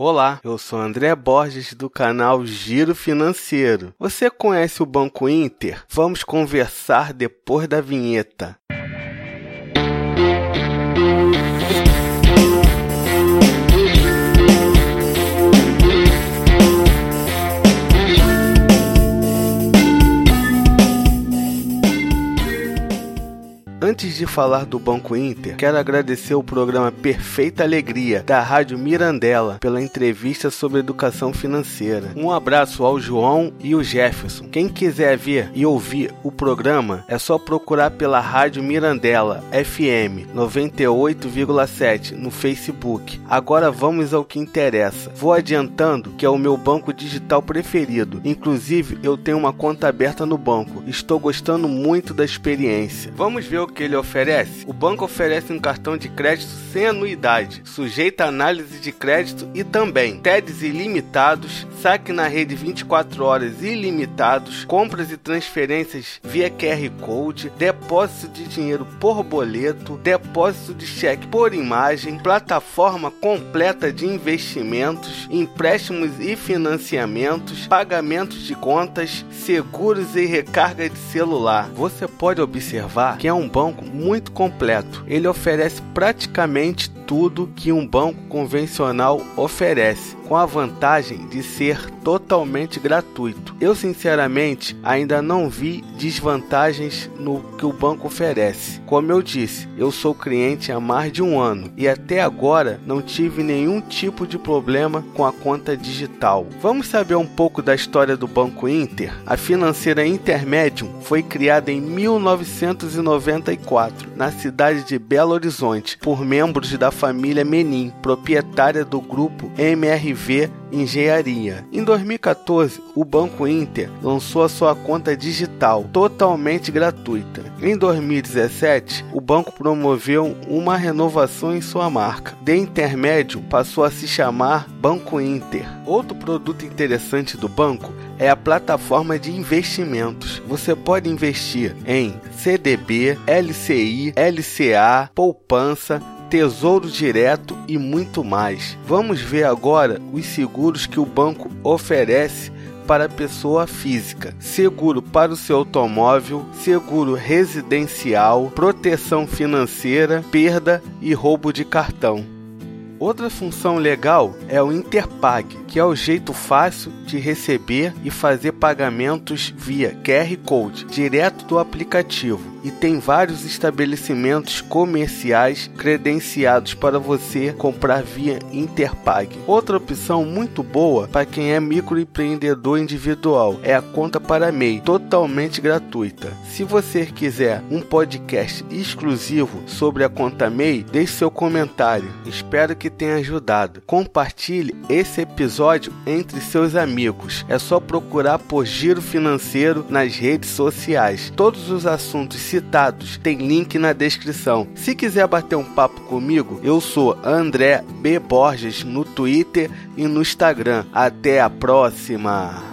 Olá, eu sou André Borges do canal Giro Financeiro. Você conhece o Banco Inter? Vamos conversar depois da vinheta. Antes de falar do Banco Inter, quero agradecer o programa Perfeita Alegria, da Rádio Mirandela, pela entrevista sobre educação financeira. Um abraço ao João e o Jefferson. Quem quiser ver e ouvir o programa, é só procurar pela Rádio Mirandela FM 98,7 no Facebook. Agora vamos ao que interessa. Vou adiantando que é o meu banco digital preferido. Inclusive, eu tenho uma conta aberta no banco. Estou gostando muito da experiência. Vamos ver o que ele oferece? O banco oferece um cartão de crédito sem anuidade, sujeito a análise de crédito e também TEDs ilimitados, saque na rede 24 horas ilimitados, compras e transferências via QR Code, depósito de dinheiro por boleto, depósito de cheque por imagem, plataforma completa de investimentos, empréstimos e financiamentos, pagamentos de contas, seguros e recarga de celular. Você pode observar que é um banco muito completo. Ele oferece praticamente tudo que um banco convencional oferece, com a vantagem de ser totalmente gratuito. Eu, sinceramente, ainda não vi desvantagens no que o banco oferece. Como eu disse, eu sou cliente há mais de um ano e até agora não tive nenhum tipo de problema com a conta digital. Vamos saber um pouco da história do Banco Inter? A financeira Intermedium foi criada em 1994 na cidade de Belo Horizonte por membros da família Menin, proprietária do grupo MRV Engenharia. Em 2014, o Banco Inter lançou a sua conta digital totalmente gratuita. Em 2017, o banco promoveu uma renovação em sua marca. De intermédio, passou a se chamar Banco Inter. Outro produto interessante do banco é a plataforma de investimentos. Você pode investir em CDB, LCI, LCA, poupança, Tesouro Direto e muito mais. Vamos ver agora os seguros que o banco oferece para a pessoa física: seguro para o seu automóvel, seguro residencial, proteção financeira, perda e roubo de cartão. Outra função legal é o Interpag, que é o jeito fácil de receber e fazer pagamentos via QR Code direto do aplicativo e tem vários estabelecimentos comerciais credenciados para você comprar via Interpag. Outra opção muito boa para quem é microempreendedor individual é a conta para MEI, totalmente gratuita. Se você quiser um podcast exclusivo sobre a conta MEI, deixe seu comentário. Espero que tenha ajudado. Compartilhe esse episódio entre seus amigos. É só procurar por Giro Financeiro nas redes sociais. Todos os assuntos citados tem link na descrição. Se quiser bater um papo comigo, eu sou André B Borges no Twitter e no Instagram. Até a próxima.